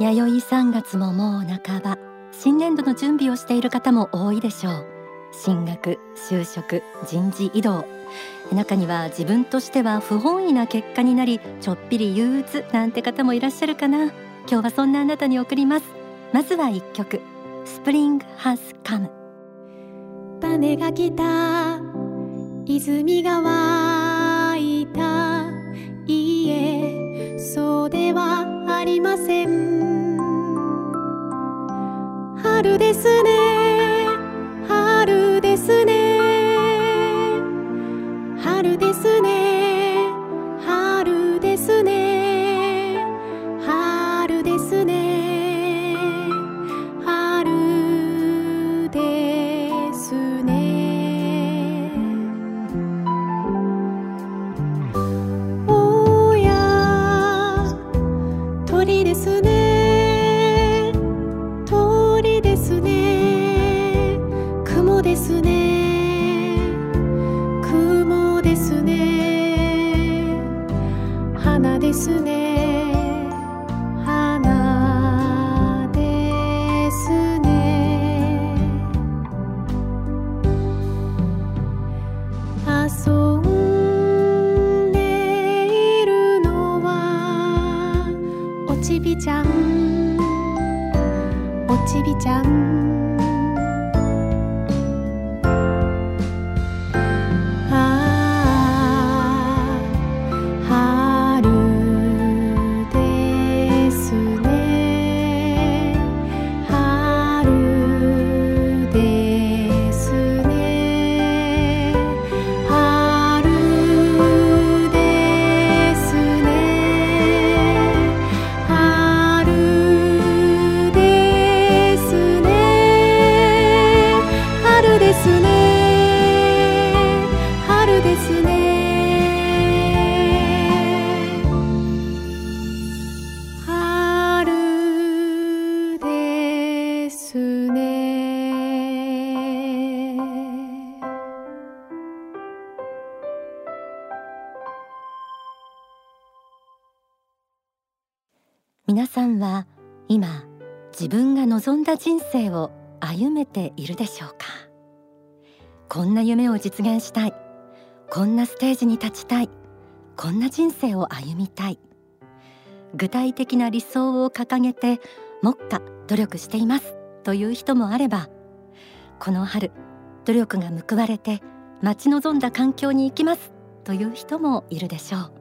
弥生3月ももう半ば。新年度の準備をしている方も多いでしょう。進学就職人事異動。中には自分としては不本意な結果になりちょっぴり憂鬱なんて方もいらっしゃるかな。今日はそんなあなたに送ります。まずは一曲。スプリングハスカム種が来た。泉が湧いた。いいえそうではありません。春ですね。Jesus. 皆さんは今自分が望んだ人生を歩めているでしょうか？こんな夢を実現したい。こんなステージに立ちたい。こんな人生を歩みたい。具体的な理想を掲げて目下努力していますという人もあればこの春努力が報われて待ち望んだ環境に行きますという人もいるでしょう。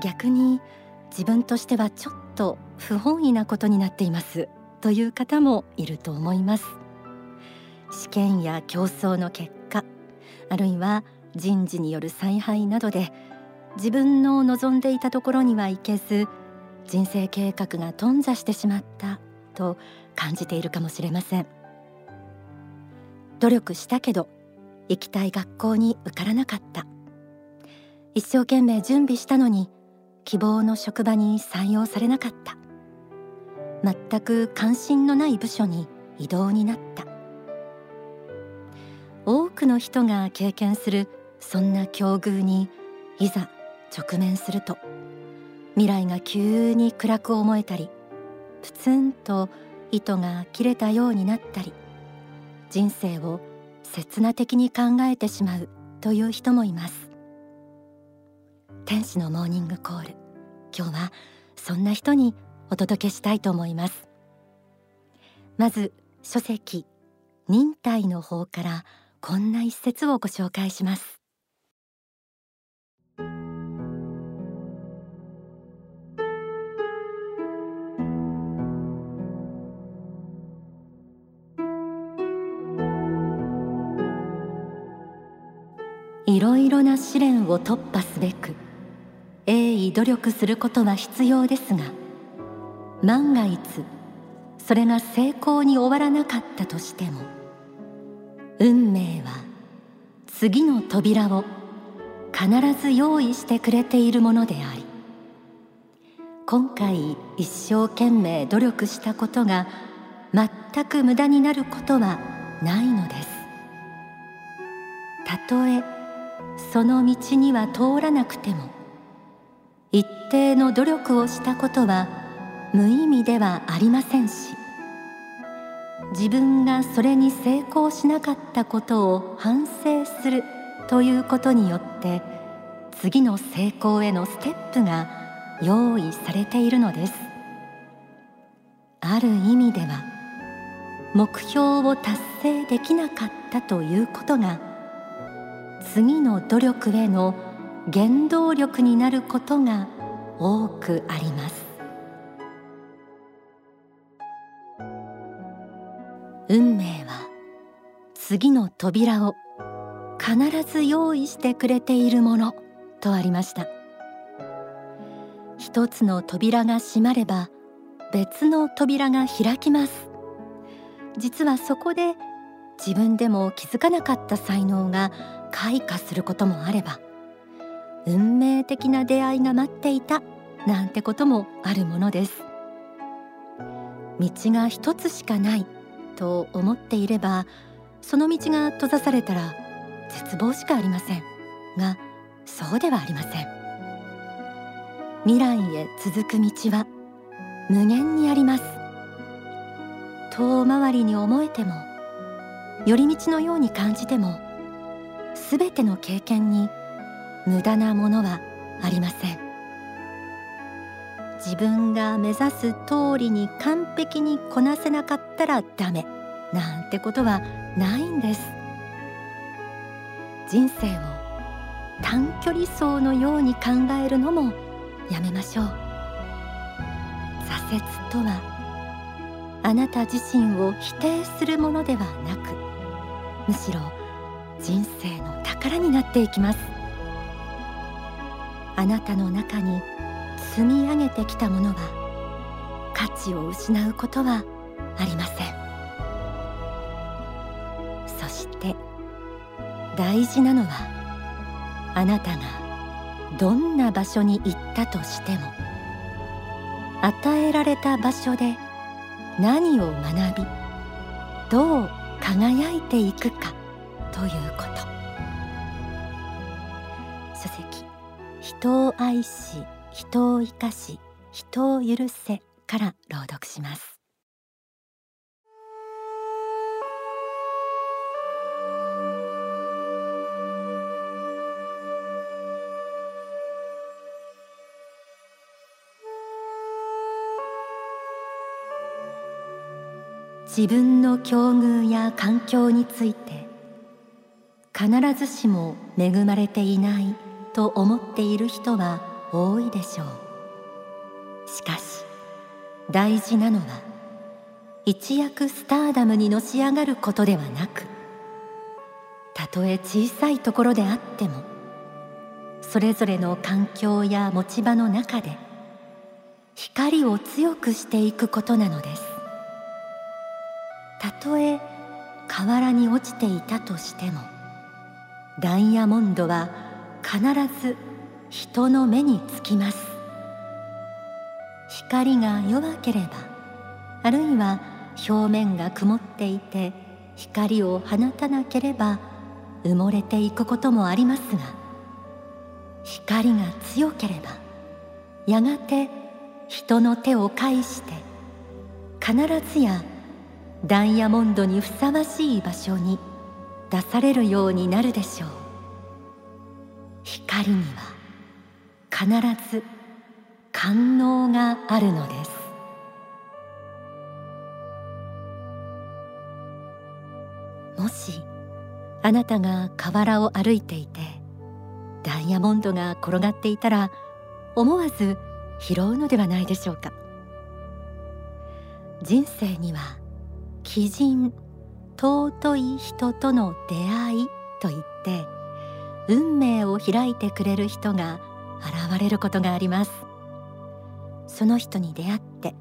逆に自分としてはちょっと不本意なことになっていますという方もいると思います。試験や競争の結果あるいは人事による采配などで自分の望んでいたところには行けず人生計画が頓挫してしまったと感じているかもしれません。努力したけど行きたい学校に受からなかった。一生懸命準備したのに希望の職場に採用されなかった。全く関心のない部署に異動になった。多くの人が経験するそんな境遇にいざ直面すると未来が急に暗く思えたりプツンと糸が切れたようになったり人生を刹那的に考えてしまうという人もいます。天使のモーニングコール。今日はそんな人にお届けしたいと思います。まず書籍忍耐の方からこんな一節をご紹介します。いろいろな試練を突破すべく鋭意努力することは必要ですが万が一それが成功に終わらなかったとしても運命は次の扉を必ず用意してくれているものであり今回一生懸命努力したことが全く無駄になることはないのです。たとえその道には通らなくても一定の努力をしたことは無意味ではありませんし自分がそれに成功しなかったことを反省するということによって次の成功へのステップが用意されているのです。ある意味では目標を達成できなかったということが次の努力への原動力になることが多くあります。運命は次の扉を必ず用意してくれているものとありました。一つの扉が閉まれば別の扉が開きます。実はそこで自分でも気づかなかった才能が開花することもあれば運命的な出会いが待っていたなんてこともあるものです。道が一つしかないと思っていればその道が閉ざされたら絶望しかありません。がそうではありません。未来へ続く道は無限にあります。遠回りに思えても寄り道のように感じてもすべての経験に無駄なものはありません。自分が目指す通りに完璧にこなせなかったらダメ。なんてことはないんです。人生を短距離走のように考えるのもやめましょう。挫折とはあなた自身を否定するものではなくむしろ人生の宝になっていきます。あなたの中に積み上げてきたものは価値を失うことはありません。そして大事なのはあなたがどんな場所に行ったとしても与えられた場所で何を学びどう輝いていくかということ。人を愛し人を生かし人を許せから朗読します。自分の境遇や環境について必ずしも恵まれていないと思っている人は多いでしょう。しかし大事なのは一躍スターダムにのし上がることではなくたとえ小さいところであってもそれぞれの環境や持ち場の中で光を強くしていくことなのです。たとえ河原に落ちていたとしてもダイヤモンドは必ず人の目につきます。光が弱ければあるいは表面が曇っていて光を放たなければ埋もれていくこともありますが光が強ければやがて人の手を介して必ずやダイヤモンドにふさわしい場所に出されるようになるでしょう。光には必ず感能があるのです。もしあなたが河原を歩いていてダイヤモンドが転がっていたら思わず拾うのではないでしょうか。人生には奇人尊い人との出会いといって運命を開いてくれる人が現れることがあります。その人に出会って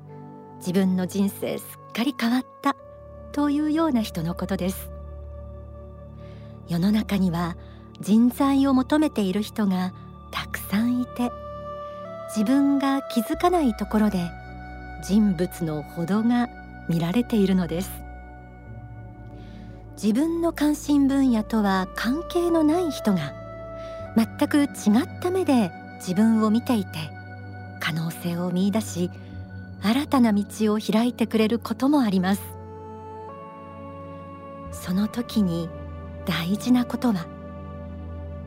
自分の人生すっかり変わったというような人のことです。世の中には人材を求めている人がたくさんいて自分が気づかないところで人物の程が見られているのです。自分の関心分野とは関係のない人が全く違った目で自分を見ていて可能性を見いだし新たな道を開いてくれることもあります。その時に大事なことは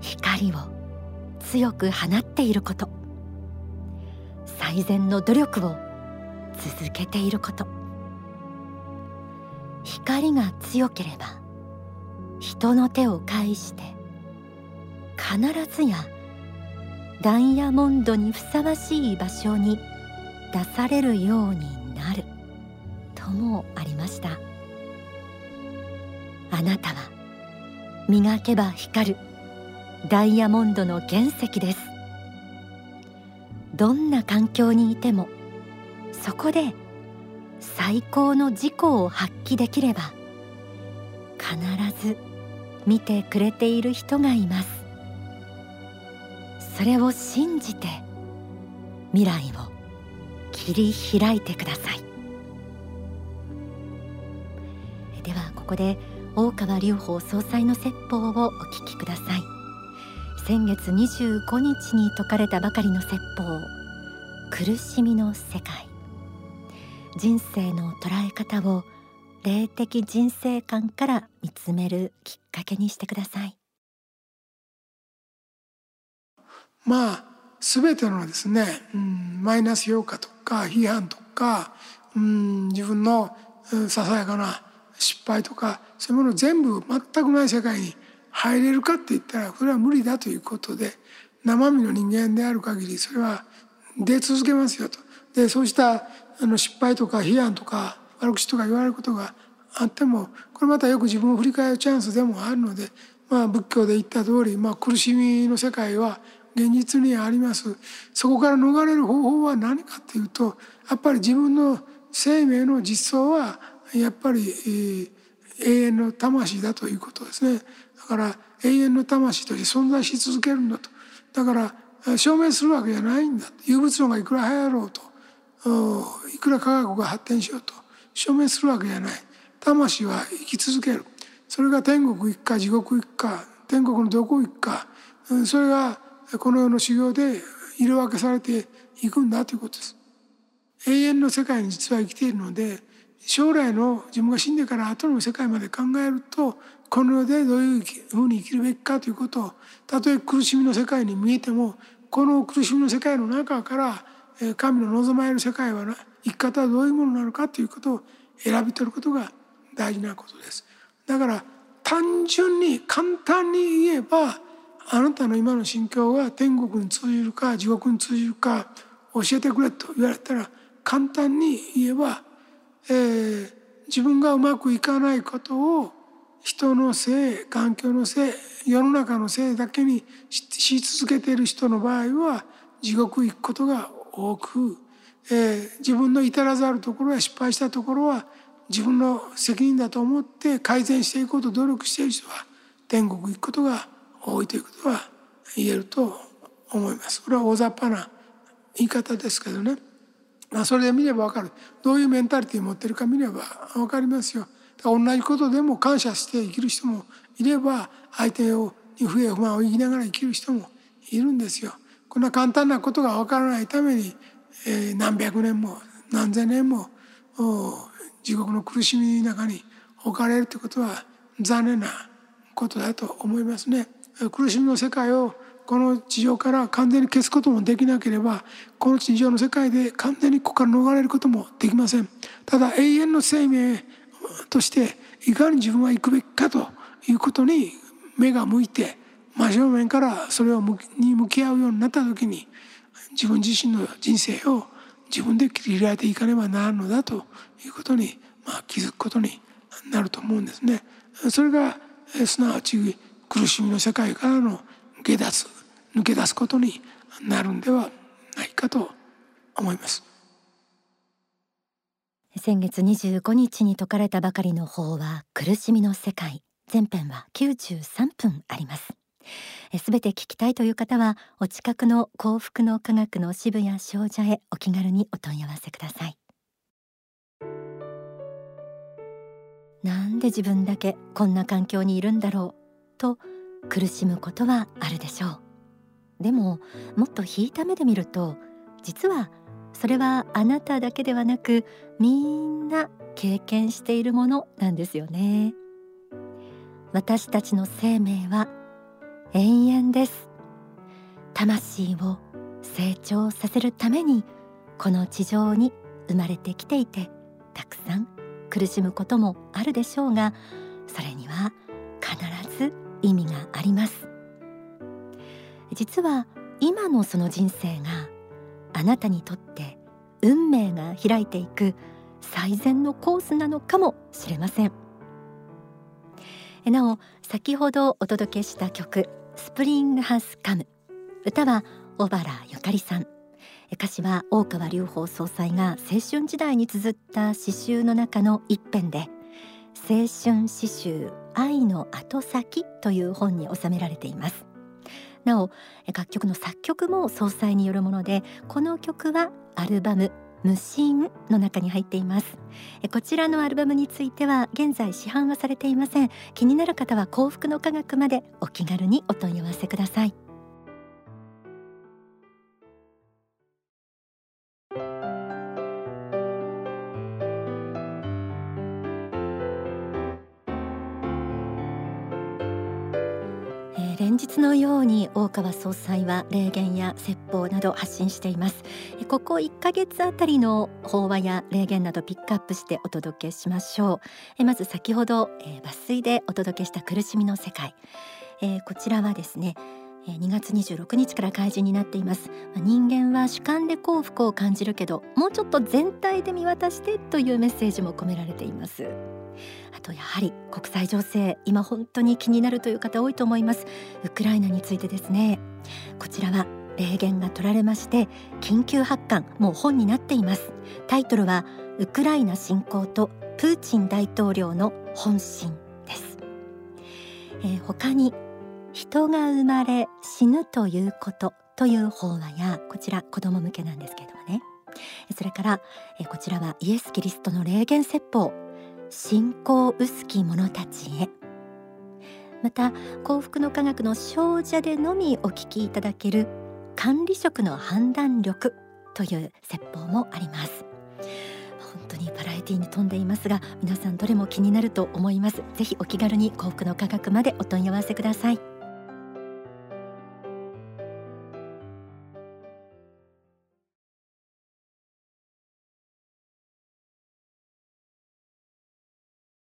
光を強く放っていること。最善の努力を続けていること。光が強ければ人の手を介して必ずやダイヤモンドにふさわしい場所に出されるようになるともありました。あなたは磨けば光るダイヤモンドの原石です。どんな環境にいてもそこで最高の自己を発揮できれば必ず見てくれている人がいます。それを信じて未来を切り開いてください。ではここで大川隆法総裁の説法をお聞きください。先月25日に説かれたばかりの説法苦しみの世界。人生の捉え方を霊的人生観から見つめるきっかけにしてください。まあ全てのですね、うん、マイナス評価とか批判とか、うん、自分のささやかな失敗とかそういうもの全部全くない世界に入れるかって言ったらそれは無理だということで生身の人間である限りそれは出続けますよと。でそうしたあの失敗とか批判とか悪口とか言われることがあってもこれまたよく自分を振り返るチャンスでもあるので、まあ、仏教で言った通り、まあ、苦しみの世界は現実にあります。そこから逃れる方法は何かというとやっぱり自分の生命の実相はやっぱり、えー、永遠の魂だということですね。だから永遠の魂として存在し続けるんだと。だから証明するわけじゃないんだ有物論がいくら流行ろうと。いくら科学が発展しようと。証明するわけじゃない。魂は生き続ける。それが天国行くか地獄行くか天国のどこ行くかそれがこの世の修行で色分けされていくんだということです永遠の世界に実は生きているので将来の自分が死んでから後の世界まで考えるとこの世でどういうふうに生きるべきかということをたとえ苦しみの世界に見えてもこの苦しみの世界の中から神の望まれる世界は生き方はどういうものなのかということを選び取ることが大事なことです。だから単純に簡単に言えばあなたの今の心境が天国に通じるか地獄に通じるか教えてくれと言われたら簡単に言えば、えー、自分がうまくいかないことを人のせい環境のせい世の中のせいだけにし続けている人の場合は地獄行くことが多く、えー、自分の至らざるところや失敗したところは自分の責任だと思って改善していこうと努力している人は天国行くことが多い多いということは言えると思います。これは大雑把な言い方ですけどね、まあ、それで見れば分かるどういうメンタリティー持ってるか見れば分かりますよ。同じことでも感謝して生きる人もいれば相手をに不平不満を言いながら生きる人もいるんですよ。こんな簡単なことが分からないために、えー、何百年も何千年も地獄の苦しみの中に置かれるということは残念なことだと思いますね。苦しみの世界をこの地上から完全に消すこともできなければこの地上の世界で完全にここから逃れることもできません。ただ永遠の生命としていかに自分は行くべきかということに目が向いて真正面からそれをに向き合うようになった時に自分自身の人生を自分で切り開いていかねばならんのだということに、まあ、気づくことになると思うんですね。それがすなわち苦しみの世界からの下脱抜け出すことになるんではないかと思います。先月25日に説かれたばかりの法は苦しみの世界前編は93分ありますすべて聞きたいという方はお近くの幸福の科学の支部や少女へお気軽にお問い合わせくださいなんで自分だけこんな環境にいるんだろうと苦しむことはあるでしょう。でももっと引いた目で見ると実はそれはあなただけではなくみんな経験しているものなんですよね。私たちの生命は永遠です。魂を成長させるためにこの地上に生まれてきていてたくさん苦しむこともあるでしょうがそれには必ず意味があります。実は今のその人生があなたにとって運命が開いていく最善のコースなのかもしれません。なお先ほどお届けした曲スプリングハスカム。歌は小原ゆかりさん。歌詞は大川隆法総裁が青春時代に綴った詩集の中の一編で青春詩集愛の後先という本に収められています。なお楽曲の作曲も総裁によるものでこの曲はアルバム無心の中に入っています。こちらのアルバムについては現在市販はされていません。気になる方は幸福の科学までお気軽にお問い合わせください。日のように大川総裁は霊言や説法など発信しています。ここ1ヶ月あたりの法話や霊言などピックアップしてお届けしましょう。まず先ほど抜粋でお届けした苦しみの世界。こちらはですね2月26日から開示になっています。人間は主観で幸福を感じるけどもうちょっと全体で見渡してというメッセージも込められています。あとやはり国際情勢今本当に気になるという方多いと思います。ウクライナについてですね。こちらは霊言が取られまして緊急発刊もう本になっています。タイトルはウクライナ侵攻とプーチン大統領の本心です、えー、他に人が生まれ死ぬということという法話やこちら子供向けなんですけれどもね。それからこちらはイエス・キリストの霊言説法信仰薄き者たちへ。また幸福の科学の少女でのみお聞きいただける管理職の判断力という説法もあります。本当にバラエティに富んでいますが皆さんどれも気になると思います。ぜひお気軽に幸福の科学までお問い合わせください。